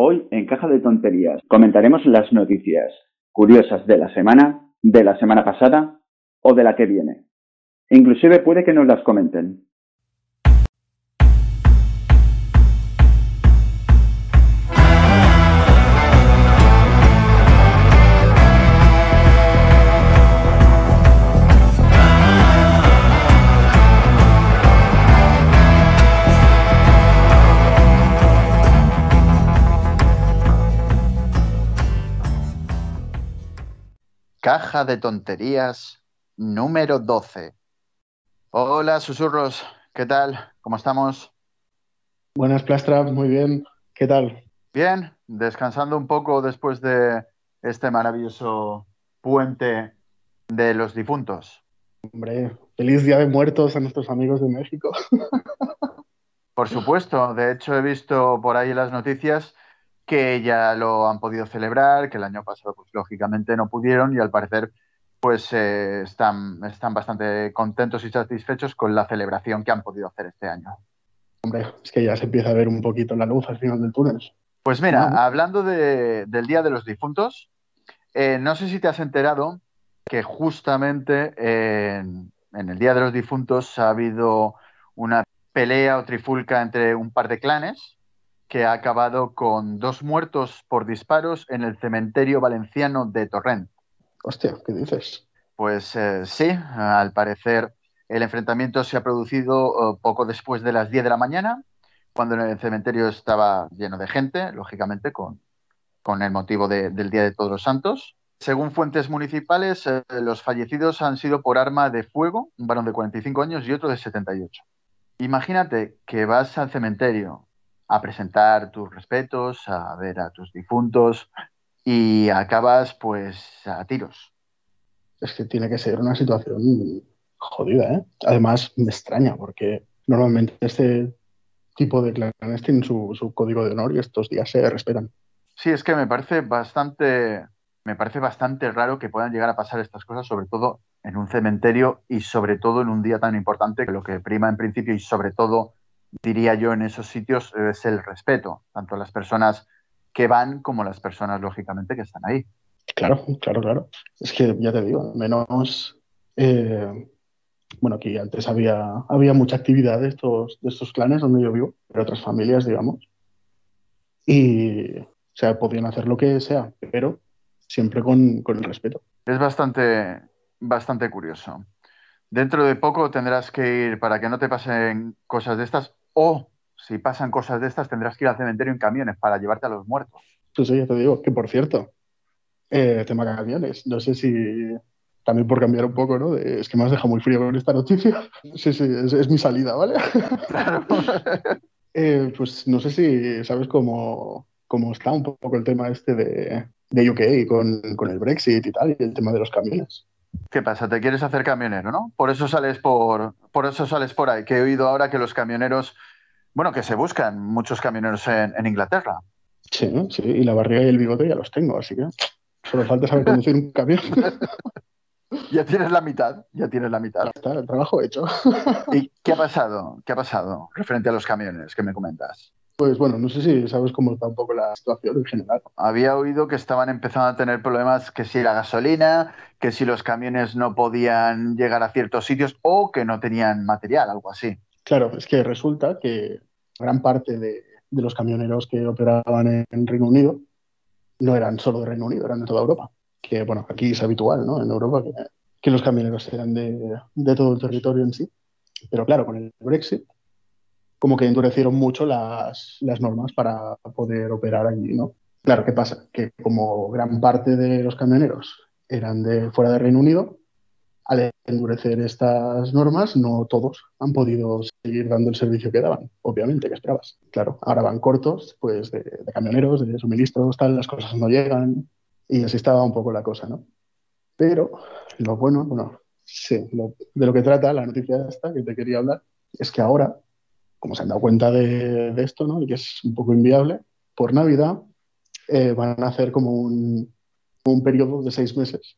Hoy, en Caja de Tonterías, comentaremos las noticias curiosas de la semana, de la semana pasada o de la que viene. Inclusive puede que nos las comenten. Caja de tonterías número 12. Hola, susurros, ¿qué tal? ¿Cómo estamos? Buenas, Plastra, muy bien. ¿Qué tal? Bien, descansando un poco después de este maravilloso puente de los difuntos. Hombre, feliz Día de Muertos a nuestros amigos de México. Por supuesto, de hecho he visto por ahí las noticias que ya lo han podido celebrar, que el año pasado, pues lógicamente no pudieron y al parecer, pues eh, están, están bastante contentos y satisfechos con la celebración que han podido hacer este año. Hombre, es que ya se empieza a ver un poquito la luz al final del túnel. Pues mira, hablando del Día de los Difuntos, eh, no sé si te has enterado que justamente en, en el Día de los Difuntos ha habido una pelea o trifulca entre un par de clanes que ha acabado con dos muertos por disparos en el cementerio valenciano de Torrent. Hostia, ¿qué dices? Pues eh, sí, al parecer el enfrentamiento se ha producido eh, poco después de las 10 de la mañana, cuando el cementerio estaba lleno de gente, lógicamente, con, con el motivo del Día de Todos los Santos. Según fuentes municipales, eh, los fallecidos han sido por arma de fuego, un varón de 45 años y otro de 78. Imagínate que vas al cementerio, a presentar tus respetos, a ver a tus difuntos y acabas pues a tiros. Es que tiene que ser una situación jodida, ¿eh? Además me extraña porque normalmente este tipo de clanes tienen su, su código de honor y estos días se respetan. Sí, es que me parece bastante, me parece bastante raro que puedan llegar a pasar estas cosas, sobre todo en un cementerio y sobre todo en un día tan importante que lo que prima en principio y sobre todo diría yo, en esos sitios es el respeto, tanto a las personas que van como a las personas, lógicamente, que están ahí. Claro, claro, claro. Es que ya te digo, menos. Eh, bueno, aquí antes había, había mucha actividad de estos, de estos clanes donde yo vivo, pero otras familias, digamos. Y, o sea, podían hacer lo que sea, pero siempre con, con el respeto. Es bastante, bastante curioso. Dentro de poco tendrás que ir para que no te pasen cosas de estas o si pasan cosas de estas tendrás que ir al cementerio en camiones para llevarte a los muertos. Sí, ya te digo, que por cierto, eh, tema camiones, no sé si también por cambiar un poco, ¿no? es que me has dejado muy frío con esta noticia. Sí, sí, es, mi salida, ¿vale? Claro. Eh, pues no sé si sabes cómo, cómo, está un poco el tema este de, de UK con, con el Brexit y tal, y el tema de los camiones. ¿Qué pasa? ¿Te quieres hacer camionero, no? Por eso sales por, por eso sales por ahí. Que he oído ahora que los camioneros, bueno, que se buscan muchos camioneros en, Inglaterra. Sí, sí, y la barriga y el bigote ya los tengo, así que solo falta saber conducir un camión. ya tienes la mitad, ya tienes la mitad. está, el trabajo hecho. ¿Y qué ha pasado? ¿Qué ha pasado referente a los camiones que me comentas? Pues bueno, no sé si sabes cómo está un poco la situación en general. Había oído que estaban empezando a tener problemas, que si la gasolina, que si los camiones no podían llegar a ciertos sitios o que no tenían material, algo así. Claro, es que resulta que gran parte de, los camioneros que operaban en Reino Unido no eran solo de Reino Unido, eran de toda Europa. Que bueno, aquí es habitual, ¿no? En Europa que, los camioneros eran de, de todo el territorio en sí. Pero claro, con el Brexit como que endurecieron mucho las, normas para poder operar allí, ¿no? Claro, ¿qué pasa? Que como gran parte de los camioneros eran de fuera de Reino Unido, al endurecer estas normas, no todos han podido seguir dando el servicio que daban, obviamente, que esperabas. Claro, ahora van cortos, pues, de, camioneros, de suministros, tal, las cosas no llegan, y así estaba un poco la cosa, ¿no? Pero lo bueno, bueno, sí, de lo que trata la noticia esta que te quería hablar, es que ahora como se han dado cuenta de, esto, ¿no? Y que es un poco inviable, por Navidad eh, van a hacer como un, un, periodo de seis meses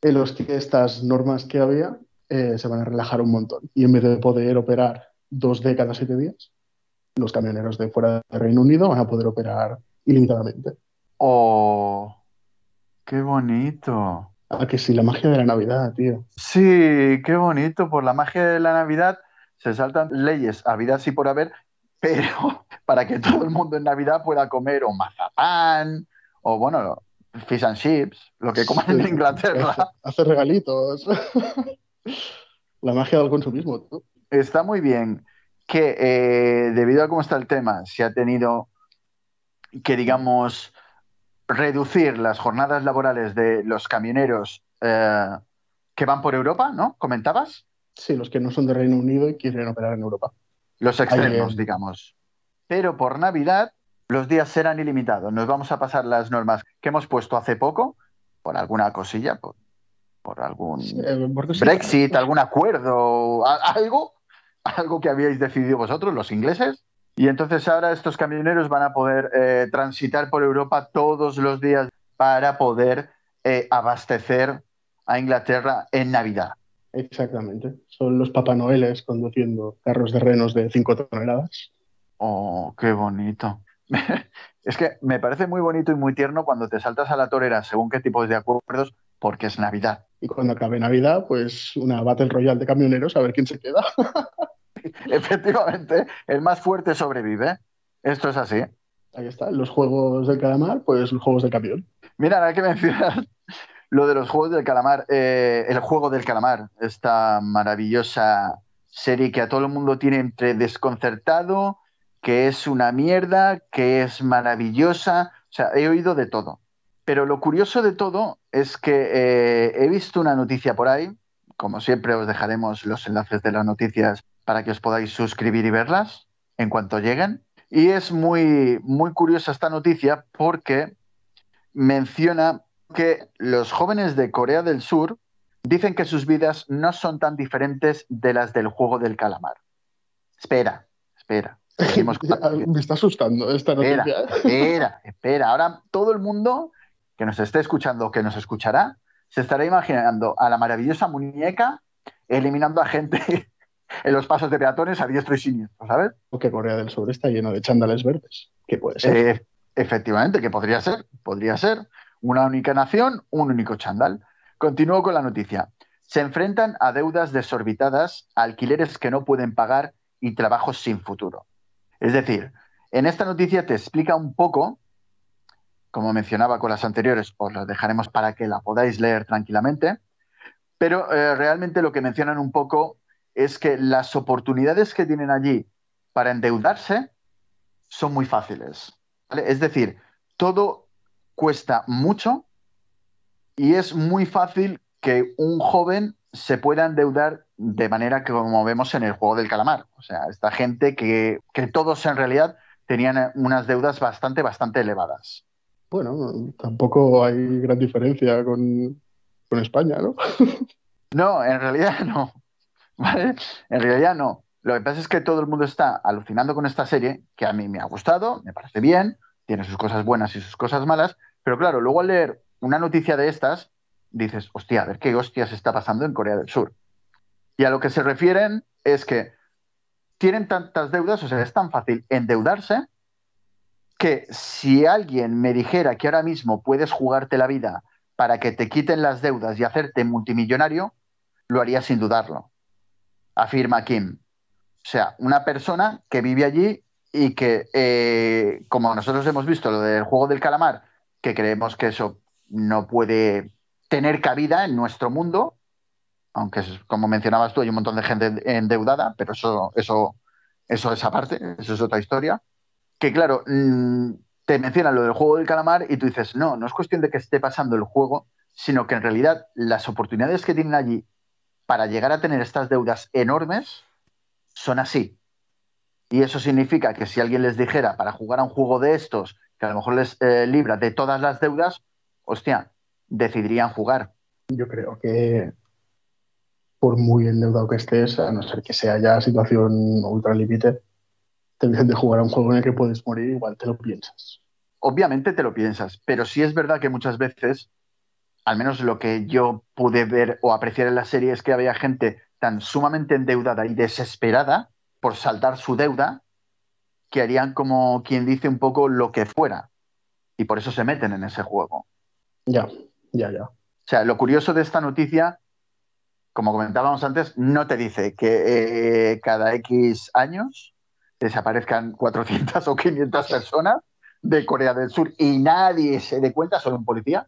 en los que estas normas que había eh, se van a relajar un montón. Y en vez de poder operar dos décadas, siete días, los camioneros de fuera del Reino Unido van a poder operar ilimitadamente. ¡Oh! ¡Qué bonito! Ah, que sí, la magia de la Navidad, tío. Sí, qué bonito. Por la magia de la Navidad se saltan leyes a vida sí por haber, pero para que todo el mundo en Navidad pueda comer o mazapán o, bueno, fish and chips, lo que coman en Inglaterra. Hace, hace regalitos. la magia del consumismo, tú. Está muy bien que, eh, debido a cómo está el tema, se ha tenido que, digamos, reducir las jornadas laborales de los camioneros eh, que van por Europa, ¿no? ¿Comentabas? Sí, los que no son de Reino Unido y quieren operar en Europa. Los extremos, Ahí, digamos. Pero por Navidad los días serán ilimitados. Nos vamos a pasar las normas que hemos puesto hace poco, por alguna cosilla, por, por algún Eh, Brexit, algún acuerdo, algo, algo que habíais decidido vosotros, los ingleses. Y entonces ahora estos camioneros van a poder eh, transitar por Europa todos los días para poder eh, abastecer a Inglaterra en Navidad. Exactamente. Son los Papá Noeles conduciendo carros de renos de 5 toneladas. Oh, qué bonito. Es que me parece muy bonito y muy tierno cuando te saltas a la torera según qué tipos de acuerdos, porque es Navidad. Y cuando acabe Navidad, pues una Battle Royale de camioneros a ver quién se queda. Efectivamente, el más fuerte sobrevive. Esto es así. Ahí está, los juegos del calamar, pues los juegos del camión. Mira, ahora que mencionas lo de los juegos del calamar, eh, el juego del calamar, esta maravillosa serie que a todo el mundo tiene entre desconcertado, que es una mierda, que es maravillosa. O sea, he oído de todo. Pero lo curioso de todo es que eh, he visto una noticia por ahí. Como siempre, os dejaremos los enlaces de las noticias para que os podáis suscribir y verlas en cuanto lleguen. Y es muy, muy curiosa esta noticia porque menciona que los jóvenes de Corea del Sur dicen que sus vidas no son tan diferentes de las del juego del calamar. Espera, espera. Me está asustando esta noticia. espera, espera. Ahora todo el mundo que nos esté escuchando o que nos escuchará se estará imaginando a la maravillosa muñeca eliminando a gente en los pasos de peatones a diestro y siniestro, ¿sabes? O que Corea del Sur está lleno de chándales verdes. ¿Qué puede ser? Eh, efectivamente, que podría ser, podría ser una única nación, un único chándal. Continúo con la noticia. Se enfrentan a deudas desorbitadas, alquileres que no pueden pagar y trabajos sin futuro. Es decir, en esta noticia te explica un poco, como mencionaba con las anteriores, os las dejaremos para que la podáis leer tranquilamente, pero eh, realmente lo que mencionan un poco es que las oportunidades que tienen allí para endeudarse son muy fáciles. Es decir, todo cuesta mucho y es muy fácil que un joven se pueda endeudar de manera que como vemos en el juego del calamar. O sea, esta gente que, que todos en realidad tenían unas deudas bastante, bastante elevadas. Bueno, tampoco hay gran diferencia con, con España, ¿no? No, en realidad no. ¿Vale? En realidad no. Lo que pasa es que todo el mundo está alucinando con esta serie, que a mí me ha gustado, me parece bien, tiene sus cosas buenas y sus cosas malas, pero claro, luego al leer una noticia de estas, dices, hostia, a ver qué hostias está pasando en Corea del Sur. Y a lo que se refieren es que tienen tantas deudas, o sea, es tan fácil endeudarse, que si alguien me dijera que ahora mismo puedes jugarte la vida para que te quiten las deudas y hacerte multimillonario, lo haría sin dudarlo, afirma Kim. O sea, una persona que vive allí y que, eh, como nosotros hemos visto lo del juego del calamar, que creemos que eso no puede tener cabida en nuestro mundo, aunque como mencionabas tú, hay un montón de gente endeudada, pero eso, eso, eso es aparte, eso es otra historia. Que claro, mm, te mencionan lo del juego del calamar y tú dices, no, no es cuestión de que esté pasando el juego, sino que en realidad las oportunidades que tienen allí para llegar a tener estas deudas enormes son así. Y eso significa que si alguien les dijera para jugar a un juego de estos, que a lo mejor les eh, libra de todas las deudas, hostia, decidirían jugar. Yo creo que por muy endeudado que estés, a no ser que sea ya situación ultra límite, te dicen de jugar a un juego en el que puedes morir, igual te lo piensas. Obviamente te lo piensas, pero sí es verdad que muchas veces, al menos lo que yo pude ver o apreciar en la serie, es que había gente tan sumamente endeudada y desesperada por saltar su deuda que harían como quien dice un poco lo que fuera y por eso se meten en ese juego. Ya, ya, ya. O sea, lo curioso de esta noticia, como comentábamos antes, no te dice que eh, cada X años desaparezcan 400 o 500 personas de Corea del Sur y nadie se dé cuenta, solo un policía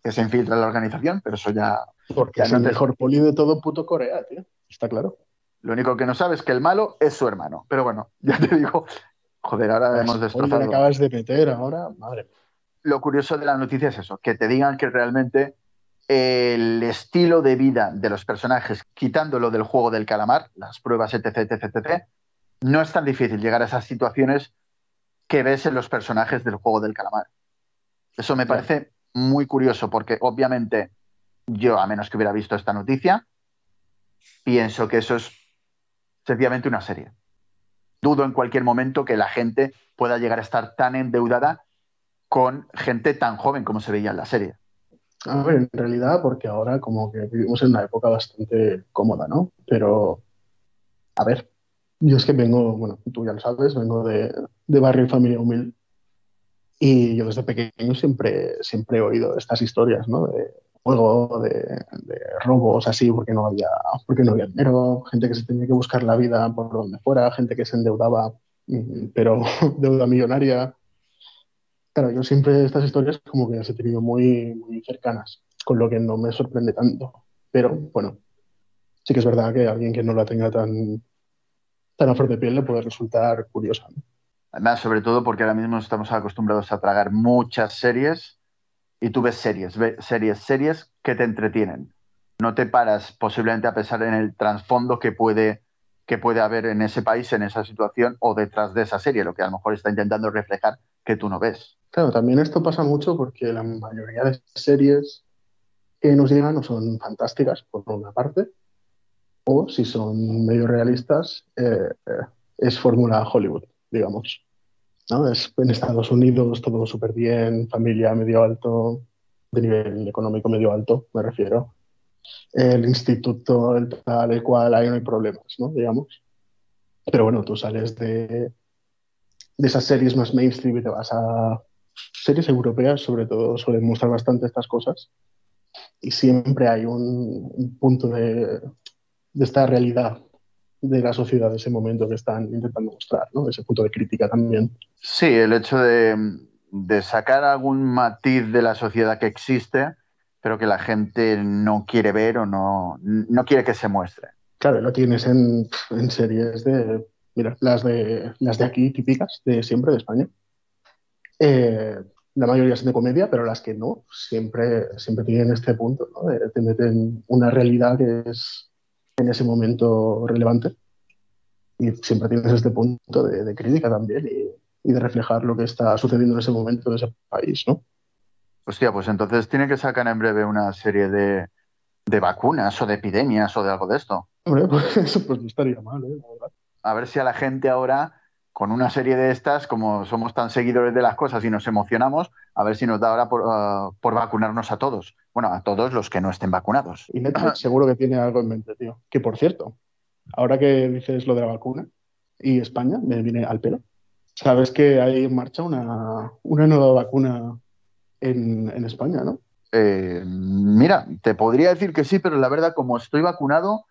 que se infiltra en la organización, pero eso ya... Porque es el mejor poli de todo puto Corea, tío. Está claro. Lo único que no sabe es que el malo es su hermano. Pero bueno, ya te digo, joder, ahora pues hemos destrozado. Lo acabas de meter ahora, madre. Lo curioso de la noticia es eso, que te digan que realmente el estilo de vida de los personajes, quitándolo del juego del calamar, las pruebas, etc, etc, etc, no es tan difícil llegar a esas situaciones que ves en los personajes del juego del calamar. Eso me parece muy curioso porque obviamente yo, a menos que hubiera visto esta noticia, pienso que eso es sencillamente una serie. Dudo en cualquier momento que la gente pueda llegar a estar tan endeudada con gente tan joven como se veía en la serie. A ver, en realidad, porque ahora como que vivimos en una época bastante cómoda, ¿no? Pero, a ver, yo es que vengo, bueno, tú ya lo sabes, vengo de, de barrio y familia humilde. Y yo desde pequeño siempre, siempre he oído estas historias, ¿no? Juego, de, robos así, porque no, había, porque no había dinero, gente que se tenía que buscar la vida por donde fuera, gente que se endeudaba, mm, pero deuda millonaria. Claro, yo siempre estas historias como que las he tenido muy, muy cercanas, con lo que no me sorprende tanto. Pero bueno, sí que es verdad que alguien que no la tenga tan, tan a flor de piel le puede resultar curiosa. Además, sobre todo porque ahora mismo estamos acostumbrados a tragar muchas series y tú ves series, ves series, series que te entretienen. No te paras posiblemente a pensar en el trasfondo que puede, que puede haber en ese país, en esa situación o detrás de esa serie, lo que a lo mejor está intentando reflejar que tú no ves. Claro, también esto pasa mucho porque la mayoría de series que nos llegan no son fantásticas, por una parte, o si son medio realistas, eh, eh, es fórmula Hollywood, digamos. ¿No? Es en Estados Unidos todo súper bien, familia medio alto, de nivel económico medio alto, me refiero. El instituto, el tal, el cual, ahí no hay problemas, ¿no? Digamos. Pero bueno, tú sales de, de esas series más mainstream y te vas a series europeas, sobre todo, suelen mostrar bastante estas cosas. Y siempre hay un, un punto de, de esta realidad de la sociedad de ese momento que están intentando mostrar, ¿no? Ese punto de crítica también. Sí, el hecho de, sacar algún matiz de la sociedad que existe, pero que la gente no quiere ver o no, no quiere que se muestre. Claro, lo tienes en, series de, mira, las de, las de aquí típicas, de siempre, de España. Eh, la mayoría son de comedia, pero las que no, siempre, siempre tienen este punto, ¿no? De, te meten una realidad que es en ese momento relevante. Y siempre tienes este punto de, crítica también y, de reflejar lo que está sucediendo en ese momento en ese país, ¿no? Hostia, pues entonces tiene que sacar en breve una serie de, vacunas o de epidemias o de algo de esto. Hombre, pues eso pues no estaría mal, ¿eh? A ver si a la gente ahora, con una serie de estas, como somos tan seguidores de las cosas y nos emocionamos, a ver si nos da ahora por, uh, por vacunarnos a todos. Bueno, a todos los que no estén vacunados. Y Netflix seguro que tiene algo en mente, tío. Que por cierto, ahora que dices lo de la vacuna y España, me viene al pelo. Sabes que hay en marcha una, nueva vacuna en, España, ¿no? Eh, mira, te podría decir que sí, pero la verdad, como estoy vacunado,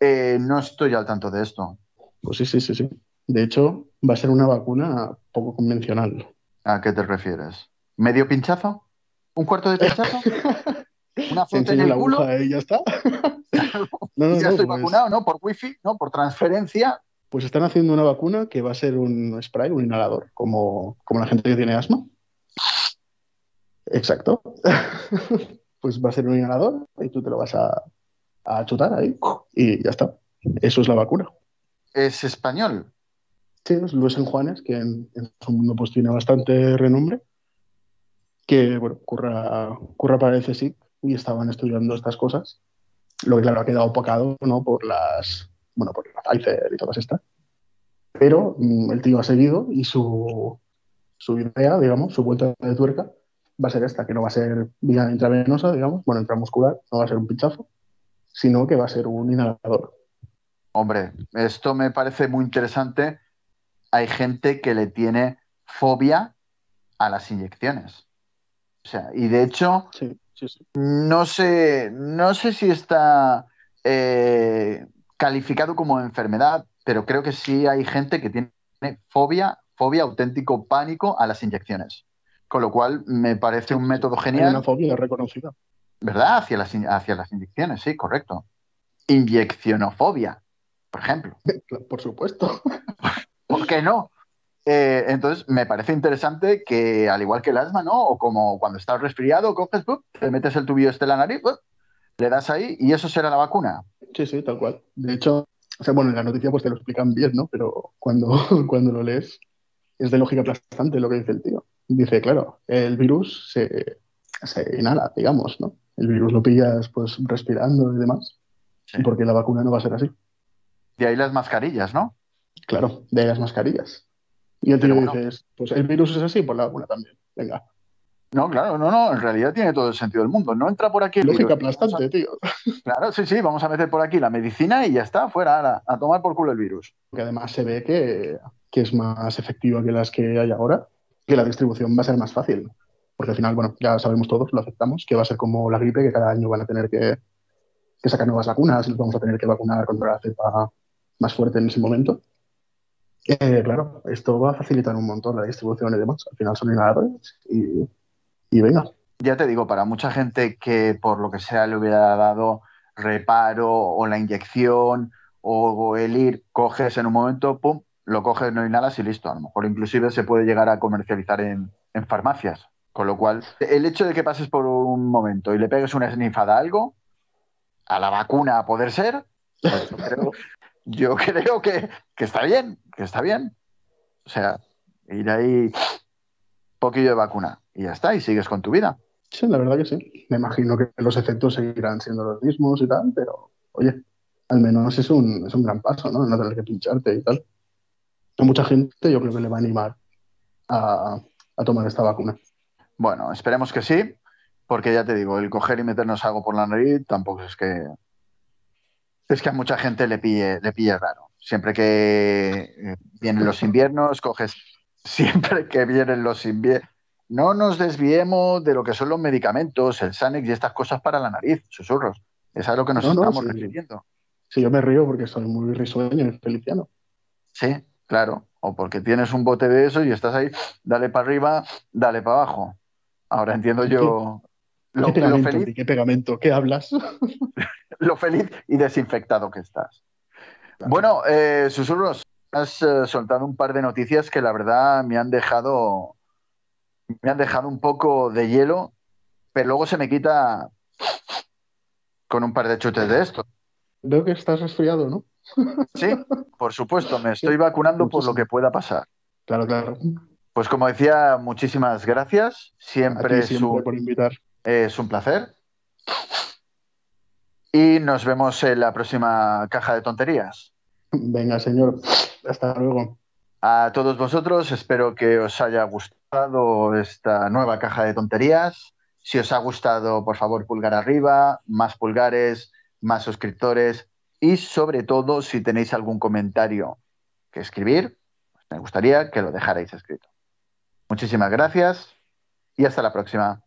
eh, no estoy al tanto de esto. Pues sí, sí, sí, sí. De hecho, va a ser una vacuna poco convencional. ¿A qué te refieres? ¿Medio pinchazo? ¿Un cuarto de pinchazo? una foto en el culo. y ya está. no, ya estoy pues vacunado, ¿no? Por wifi, ¿no? Por transferencia. Pues están haciendo una vacuna que va a ser un spray, un inhalador, como, como la gente que tiene asma. Exacto. pues va a ser un inhalador y tú te lo vas a, a chutar ahí y ya está. Eso es la vacuna. ¿Es español? Sí, es Luis San Juanes, que en, en su mundo pues tiene bastante renombre. Que, bueno, curra, curra para el CSIC y estaban estudiando estas cosas. Lo que claro ha quedado opacado ¿no? por las bueno, por la Pfizer y todas estas. Pero mm, el tío ha seguido y su, su idea, digamos, su vuelta de tuerca va a ser esta, que no va a ser vía intravenosa, digamos, bueno, intramuscular, no va a ser un pinchazo, sino que va a ser un inhalador. Hombre, esto me parece muy interesante. Hay gente que le tiene fobia a las inyecciones. O sea, y de hecho, Sí, sí, sí. no sé, no sé si está eh, calificado como enfermedad, pero creo que sí hay gente que tiene fobia, fobia, auténtico pánico a las inyecciones. Con lo cual me parece un método Hay genial. una fobia reconocida. ¿Verdad? Hacia las, in- hacia las inyecciones, sí, correcto. Inyeccionofobia, por ejemplo. Por supuesto. ¿Por qué no? Eh, entonces, me parece interesante que, al igual que el asma, ¿no? O como cuando estás resfriado, coges, ¡pup! te metes el tubillo este en la nariz, ¡pup! le das ahí y eso será la vacuna. Sí, sí, tal cual. De hecho, o sea, bueno, en la noticia pues te lo explican bien, ¿no? Pero cuando, cuando lo lees es de lógica aplastante lo que dice el tío. Dice, claro, el virus se, se inhala, digamos, ¿no? El virus lo pillas pues respirando y demás, Sí. porque la vacuna no va a ser así. De ahí las mascarillas, ¿no? Claro, de ahí las mascarillas. Y el tío bueno. dice, pues el virus es así, pues la vacuna también. Venga, No, claro, no, no, en realidad tiene todo el sentido del mundo. No entra por aquí el lógica virus. aplastante, tío. Claro, sí, sí, vamos a meter por aquí la medicina y ya está, fuera, ahora, a tomar por culo el virus. Que además se ve que, que es más efectiva que las que hay ahora, que la distribución va a ser más fácil. Porque al final, bueno, ya sabemos todos, lo aceptamos, que va a ser como la gripe, que cada año van a tener que, que sacar nuevas vacunas y nos vamos a tener que vacunar contra la cepa más fuerte en ese momento. Eh, claro, esto va a facilitar un montón la distribución y demás. Al final son inhaladores y, venga. Ya te digo, para mucha gente que por lo que sea le hubiera dado reparo o la inyección o, el ir, coges en un momento, pum, lo coges, no inhalas y listo. A lo mejor inclusive se puede llegar a comercializar en, farmacias. Con lo cual, el hecho de que pases por un momento y le pegues una esnifada a algo, a la vacuna a poder ser, pues creo, yo creo que, que está bien, que está bien. O sea, ir ahí, poquillo de vacuna y ya está, y sigues con tu vida. Sí, la verdad que sí. Me imagino que los efectos seguirán siendo los mismos y tal, pero oye, al menos es un, es un gran paso, ¿no? No tener que pincharte y tal. A mucha gente yo creo que le va a animar a, a tomar esta vacuna. Bueno, esperemos que sí, porque ya te digo, el coger y meternos algo por la nariz tampoco es que es que a mucha gente le pille, le pille raro. Siempre que eh, vienen los inviernos, coges siempre que vienen los inviernos. No nos desviemos de lo que son los medicamentos, el Sanex y estas cosas para la nariz, susurros. Es a lo que nos No, no, estamos sí. refiriendo. Sí, yo me río porque soy muy risueño y feliciano. Sí, claro. O porque tienes un bote de eso y estás ahí, dale para arriba, dale para abajo. Ahora entiendo yo lo, ¿Qué lo pegamento? feliz ¿De qué pegamento? ¿Qué hablas? lo feliz y desinfectado que estás. Bueno, eh, susurros, has eh, soltado un par de noticias que la verdad me han dejado me han dejado un poco de hielo, pero luego se me quita con un par de chutes de esto. Veo que estás resfriado, ¿no? Sí, por supuesto, me estoy vacunando por lo que pueda pasar. Claro, claro. Pues como decía, muchísimas gracias. A Siempre, ti por invitar. Es un placer. Y nos vemos en la próxima caja de tonterías. Venga, señor. Hasta luego. A todos vosotros, espero que os haya gustado esta nueva caja de tonterías. Si os ha gustado, por favor, pulgar arriba, más pulgares, más suscriptores y sobre todo, si tenéis algún comentario que escribir, me gustaría que lo dejarais escrito. Muchísimas gracias y hasta la próxima.